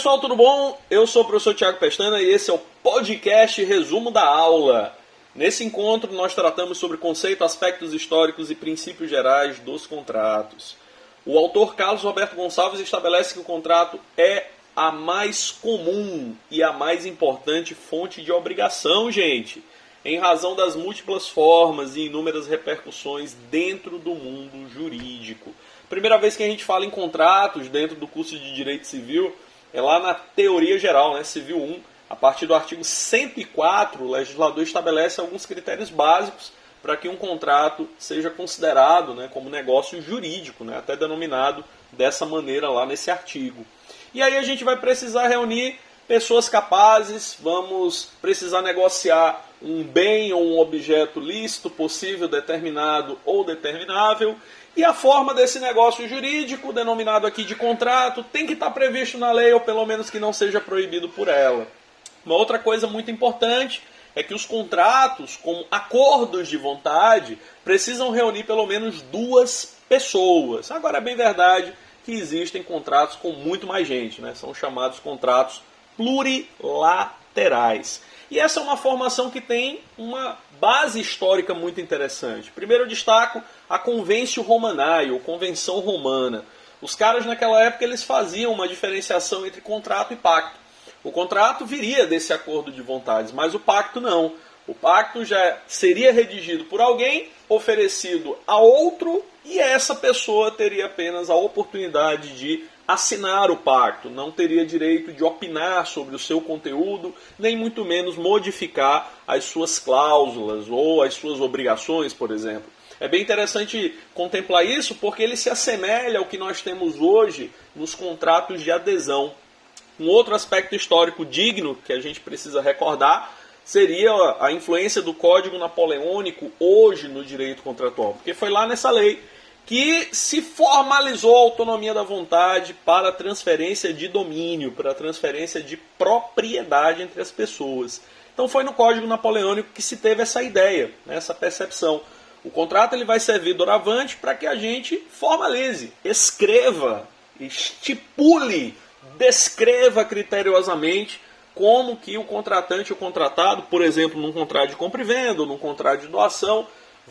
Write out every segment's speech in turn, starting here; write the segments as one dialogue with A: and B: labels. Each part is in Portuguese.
A: pessoal, tudo bom? Eu sou o professor Tiago Pestana e esse é o podcast Resumo da Aula. Nesse encontro, nós tratamos sobre conceito, aspectos históricos e princípios gerais dos contratos. O autor Carlos Roberto Gonçalves estabelece que o contrato é a mais comum e a mais importante fonte de obrigação, gente, em razão das múltiplas formas e inúmeras repercussões dentro do mundo jurídico. Primeira vez que a gente fala em contratos dentro do curso de Direito Civil é lá na teoria geral, né, Civil 1, a partir do artigo 104, o legislador estabelece alguns critérios básicos para que um contrato seja considerado né, como negócio jurídico, né, até denominado dessa maneira lá nesse artigo. E aí a gente vai precisar reunir pessoas capazes, vamos precisar negociar um bem ou um objeto lícito, possível, determinado ou determinável, e a forma desse negócio jurídico, denominado aqui de contrato, tem que estar previsto na lei, ou pelo menos que não seja proibido por ela. Uma outra coisa muito importante é que os contratos, como acordos de vontade, precisam reunir pelo menos duas pessoas. Agora é bem verdade que existem contratos com muito mais gente, né? são chamados contratos plurilaterais. E essa é uma formação que tem uma base histórica muito interessante. Primeiro eu destaco a Convencio Romanae, ou Convenção Romana. Os caras naquela época eles faziam uma diferenciação entre contrato e pacto. O contrato viria desse acordo de vontades, mas o pacto não. O pacto já seria redigido por alguém, oferecido a outro, e essa pessoa teria apenas a oportunidade de assinar o pacto, não teria direito de opinar sobre o seu conteúdo, nem muito menos modificar as suas cláusulas ou as suas obrigações, por exemplo. É bem interessante contemplar isso porque ele se assemelha ao que nós temos hoje nos contratos de adesão. Um outro aspecto histórico digno que a gente precisa recordar seria a influência do Código Napoleônico hoje no direito contratual, porque foi lá nessa lei que se formalizou a autonomia da vontade para transferência de domínio, para transferência de propriedade entre as pessoas. Então foi no Código Napoleônico que se teve essa ideia, né, essa percepção. O contrato ele vai servir doravante para que a gente formalize, escreva, estipule, descreva criteriosamente como que o contratante e o contratado, por exemplo, num contrato de compra e venda, ou num contrato de doação,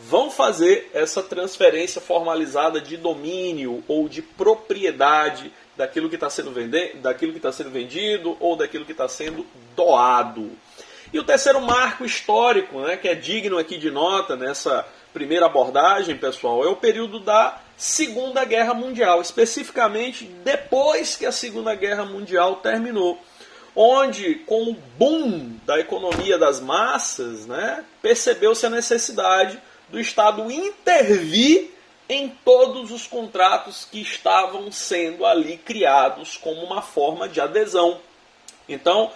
A: vão fazer essa transferência formalizada de domínio ou de propriedade daquilo que está sendo, está sendo vendido ou daquilo que está sendo doado. E o terceiro marco histórico, né, que é digno aqui de nota nessa primeira abordagem, pessoal, é o período da Segunda Guerra Mundial, especificamente depois que a Segunda Guerra Mundial terminou onde, com o boom da economia das massas, né, percebeu-se a necessidade do Estado intervir em todos os contratos que estavam sendo ali criados como uma forma de adesão. Então,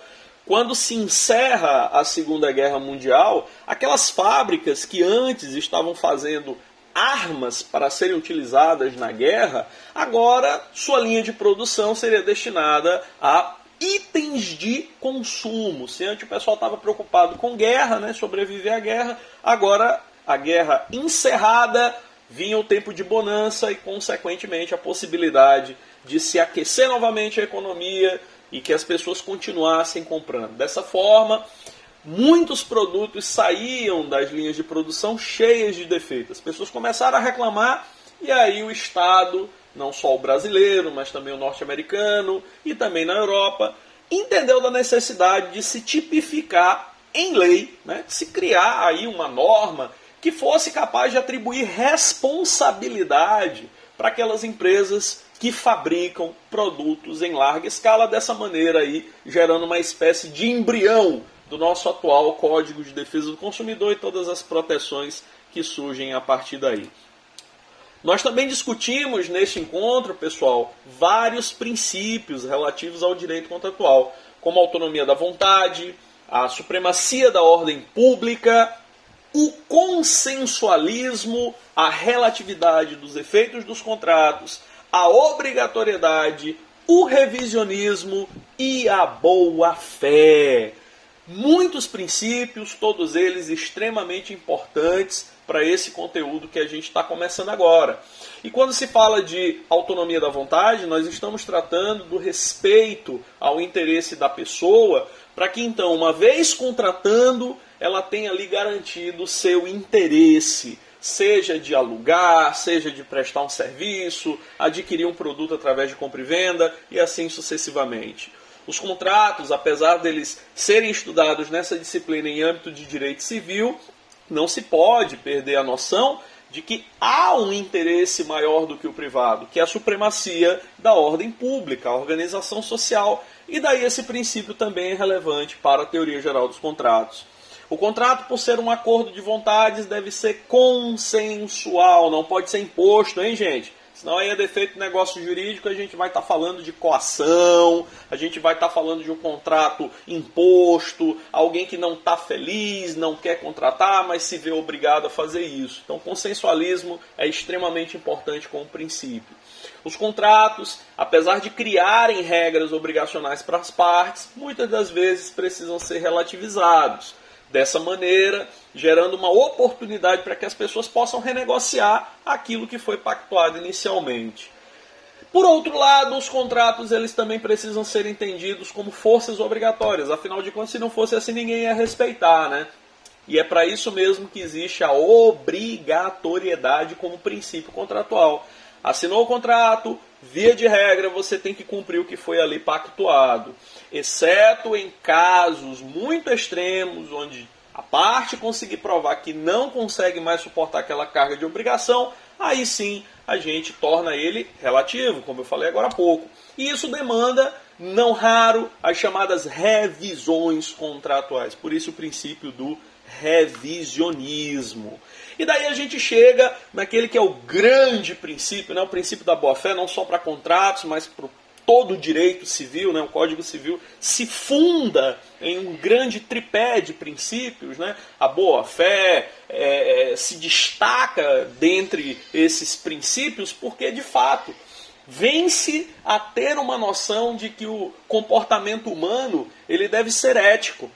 A: quando se encerra a Segunda Guerra Mundial, aquelas fábricas que antes estavam fazendo armas para serem utilizadas na guerra, agora sua linha de produção seria destinada a itens de consumo. Se antes o pessoal estava preocupado com guerra, né, sobreviver à guerra, agora a guerra encerrada, vinha o tempo de bonança e, consequentemente, a possibilidade de se aquecer novamente a economia e que as pessoas continuassem comprando. Dessa forma, muitos produtos saíam das linhas de produção cheias de defeitos. As pessoas começaram a reclamar e aí o Estado, não só o brasileiro, mas também o norte-americano e também na Europa, entendeu da necessidade de se tipificar em lei, né, se criar aí uma norma que fosse capaz de atribuir responsabilidade para aquelas empresas que fabricam produtos em larga escala, dessa maneira aí gerando uma espécie de embrião do nosso atual Código de Defesa do Consumidor e todas as proteções que surgem a partir daí. Nós também discutimos neste encontro, pessoal, vários princípios relativos ao direito contratual, como a autonomia da vontade, a supremacia da ordem pública, o consensualismo, a relatividade dos efeitos dos contratos, a obrigatoriedade, o revisionismo e a boa-fé. muitos princípios, todos eles extremamente importantes para esse conteúdo que a gente está começando agora. E quando se fala de autonomia da vontade, nós estamos tratando do respeito ao interesse da pessoa, para que então, uma vez contratando, ela tenha ali garantido seu interesse, seja de alugar, seja de prestar um serviço, adquirir um produto através de compra e venda e assim sucessivamente. Os contratos, apesar deles serem estudados nessa disciplina em âmbito de direito civil, não se pode perder a noção de que há um interesse maior do que o privado, que é a supremacia da ordem pública, a organização social, e daí esse princípio também é relevante para a teoria geral dos contratos. O contrato, por ser um acordo de vontades, deve ser consensual, não pode ser imposto, hein, gente? Senão aí é defeito de negócio jurídico, a gente vai estar tá falando de coação, a gente vai estar tá falando de um contrato imposto, alguém que não está feliz, não quer contratar, mas se vê obrigado a fazer isso. Então, consensualismo é extremamente importante como princípio. Os contratos, apesar de criarem regras obrigacionais para as partes, muitas das vezes precisam ser relativizados dessa maneira, gerando uma oportunidade para que as pessoas possam renegociar aquilo que foi pactuado inicialmente. Por outro lado, os contratos eles também precisam ser entendidos como forças obrigatórias. Afinal de contas, se não fosse assim, ninguém ia respeitar, né? E é para isso mesmo que existe a obrigatoriedade como princípio contratual. Assinou o contrato, via de regra, você tem que cumprir o que foi ali pactuado exceto em casos muito extremos, onde a parte conseguir provar que não consegue mais suportar aquela carga de obrigação, aí sim a gente torna ele relativo, como eu falei agora há pouco. E isso demanda, não raro, as chamadas revisões contratuais. Por isso o princípio do revisionismo. E daí a gente chega naquele que é o grande princípio, né? o princípio da boa-fé, não só para contratos, mas para todo o direito civil, né, o Código Civil, se funda em um grande tripé de princípios. Né? A boa-fé é, é, se destaca dentre esses princípios porque, de fato, vence a ter uma noção de que o comportamento humano ele deve ser ético,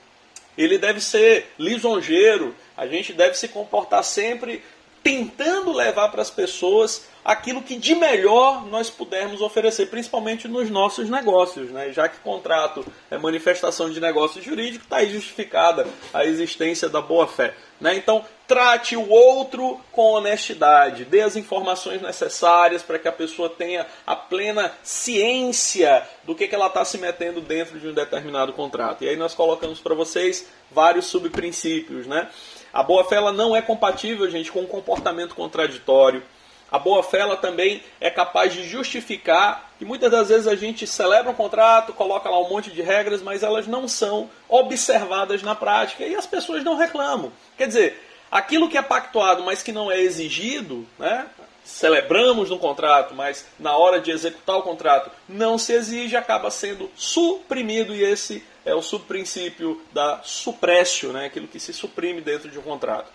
A: ele deve ser lisonjeiro, a gente deve se comportar sempre tentando levar para as pessoas aquilo que de melhor nós pudermos oferecer, principalmente nos nossos negócios. Né? Já que contrato é manifestação de negócio jurídico, está aí justificada a existência da boa-fé. Né? Então, trate o outro com honestidade, dê as informações necessárias para que a pessoa tenha a plena ciência do que, que ela está se metendo dentro de um determinado contrato. E aí nós colocamos para vocês vários subprincípios. Né? A boa-fé não é compatível, gente, com um comportamento contraditório a boa-fé ela também é capaz de justificar que muitas das vezes a gente celebra um contrato, coloca lá um monte de regras, mas elas não são observadas na prática e as pessoas não reclamam. Quer dizer, aquilo que é pactuado, mas que não é exigido, né? celebramos no contrato, mas na hora de executar o contrato não se exige, acaba sendo suprimido e esse é o subprincípio da suprécio, né? aquilo que se suprime dentro de um contrato.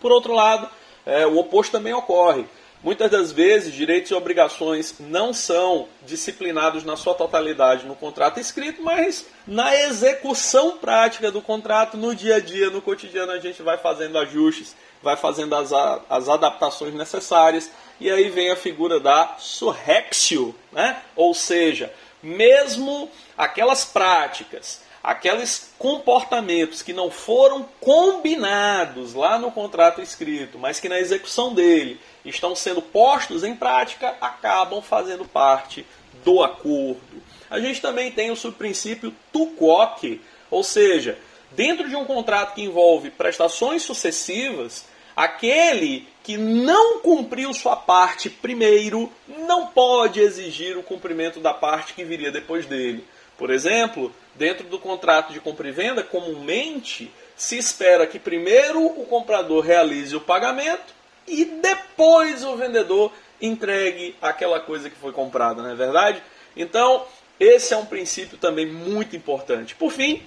A: Por outro lado, é, o oposto também ocorre. Muitas das vezes, direitos e obrigações não são disciplinados na sua totalidade no contrato escrito, mas na execução prática do contrato, no dia a dia, no cotidiano, a gente vai fazendo ajustes, vai fazendo as, as adaptações necessárias, e aí vem a figura da surrexio, né? ou seja, mesmo aquelas práticas aqueles comportamentos que não foram combinados lá no contrato escrito, mas que na execução dele estão sendo postos em prática, acabam fazendo parte do acordo. A gente também tem o subprincípio tucoque, ou seja, dentro de um contrato que envolve prestações sucessivas, aquele que não cumpriu sua parte primeiro não pode exigir o cumprimento da parte que viria depois dele. Por exemplo, dentro do contrato de compra e venda, comumente se espera que primeiro o comprador realize o pagamento e depois o vendedor entregue aquela coisa que foi comprada, não é verdade? Então, esse é um princípio também muito importante. Por fim,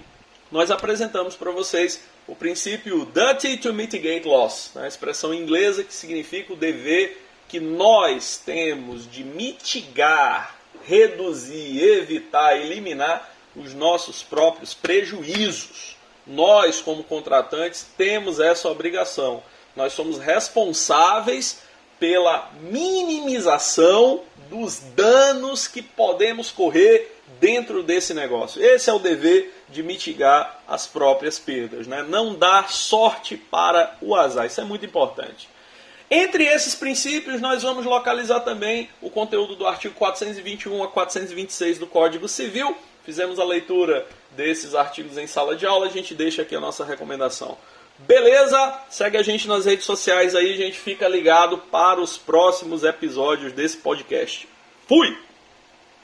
A: nós apresentamos para vocês o princípio duty to mitigate loss, né? a expressão inglesa que significa o dever que nós temos de mitigar reduzir, evitar, eliminar os nossos próprios prejuízos. nós, como contratantes, temos essa obrigação. Nós somos responsáveis pela minimização dos danos que podemos correr dentro desse negócio. Esse é o dever de mitigar as próprias perdas, né? não dar sorte para o azar. Isso é muito importante. Entre esses princípios, nós vamos localizar também o conteúdo do artigo 421 a 426 do Código Civil. Fizemos a leitura desses artigos em sala de aula, a gente deixa aqui a nossa recomendação. Beleza? Segue a gente nas redes sociais aí, a gente fica ligado para os próximos episódios desse podcast. Fui!